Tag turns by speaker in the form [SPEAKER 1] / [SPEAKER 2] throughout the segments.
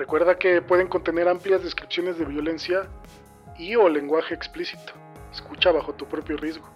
[SPEAKER 1] Recuerda que pueden contener amplias descripciones de violencia y o lenguaje explícito. Escucha bajo tu propio riesgo.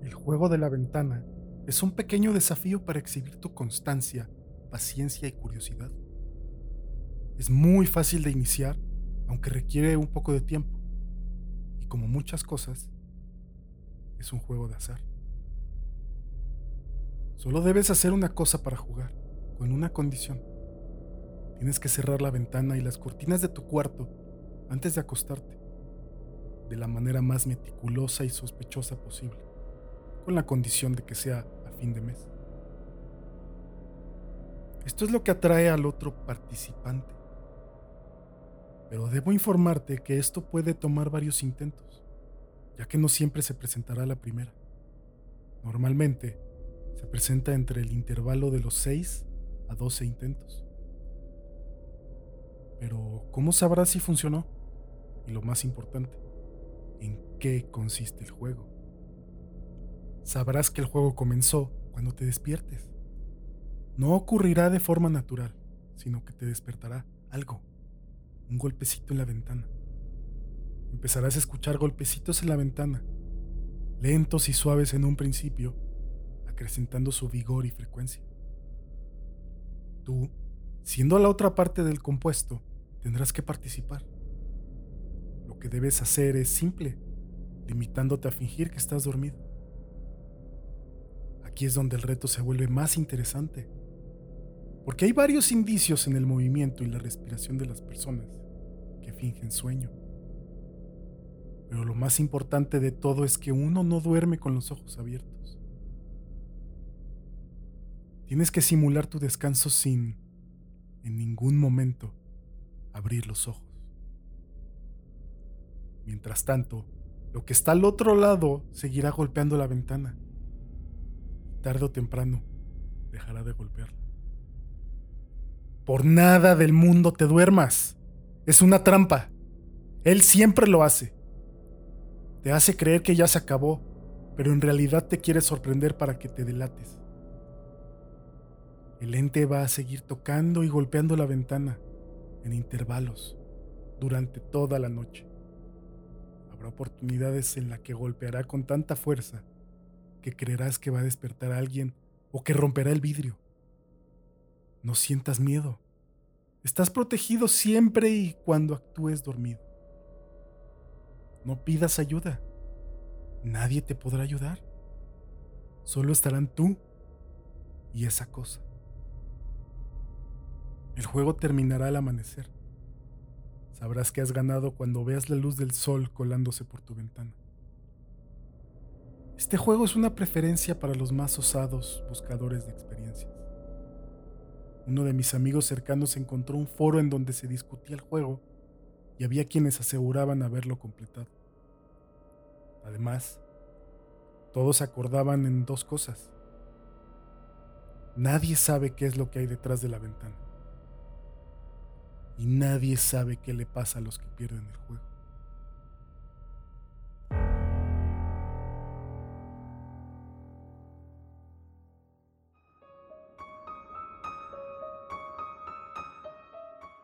[SPEAKER 2] El juego de la ventana es un pequeño desafío para exhibir tu constancia, paciencia y curiosidad. Es muy fácil de iniciar, aunque requiere un poco de tiempo. Y como muchas cosas, es un juego de azar. Solo debes hacer una cosa para jugar, con una condición. Tienes que cerrar la ventana y las cortinas de tu cuarto antes de acostarte, de la manera más meticulosa y sospechosa posible, con la condición de que sea a fin de mes. Esto es lo que atrae al otro participante. Pero debo informarte que esto puede tomar varios intentos, ya que no siempre se presentará la primera. Normalmente se presenta entre el intervalo de los 6 a 12 intentos. Pero, ¿cómo sabrás si funcionó? Y lo más importante, ¿en qué consiste el juego? Sabrás que el juego comenzó cuando te despiertes. No ocurrirá de forma natural, sino que te despertará algo, un golpecito en la ventana. Empezarás a escuchar golpecitos en la ventana, lentos y suaves en un principio, acrecentando su vigor y frecuencia. Tú, siendo la otra parte del compuesto, tendrás que participar. Lo que debes hacer es simple, limitándote a fingir que estás dormido. Aquí es donde el reto se vuelve más interesante porque hay varios indicios en el movimiento y la respiración de las personas que fingen sueño. Pero lo más importante de todo es que uno no duerme con los ojos abiertos. Tienes que simular tu descanso sin, en ningún momento, abrir los ojos. Mientras tanto, lo que está al otro lado seguirá golpeando la ventana. Tarde o temprano, dejará de golpearla. Por nada del mundo te duermas. Es una trampa. Él siempre lo hace. Te hace creer que ya se acabó, pero en realidad te quiere sorprender para que te delates. El ente va a seguir tocando y golpeando la ventana en intervalos durante toda la noche. Habrá oportunidades en las que golpeará con tanta fuerza que creerás que va a despertar a alguien o que romperá el vidrio. No sientas miedo. Estás protegido siempre y cuando actúes dormido. No pidas ayuda. Nadie te podrá ayudar. Solo estarán tú y esa cosa. El juego terminará al amanecer. Sabrás que has ganado cuando veas la luz del sol colándose por tu ventana. Este juego es una preferencia para los más osados buscadores de experiencias. Uno de mis amigos cercanos encontró un foro en donde se discutía el juego y había quienes aseguraban haberlo completado. Además, todos acordaban en dos cosas. Nadie sabe qué es lo que hay detrás de la ventana. Y nadie sabe qué le pasa a los que pierden el juego.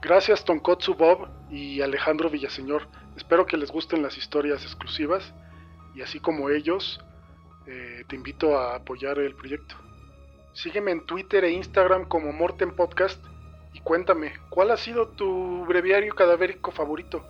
[SPEAKER 1] Gracias Tonkotsu Bob y Alejandro Villaseñor. Espero que les gusten las historias exclusivas y así como ellos, eh, te invito a apoyar el proyecto. Sígueme en Twitter e Instagram como Morten Podcast y cuéntame, ¿cuál ha sido tu breviario cadavérico favorito?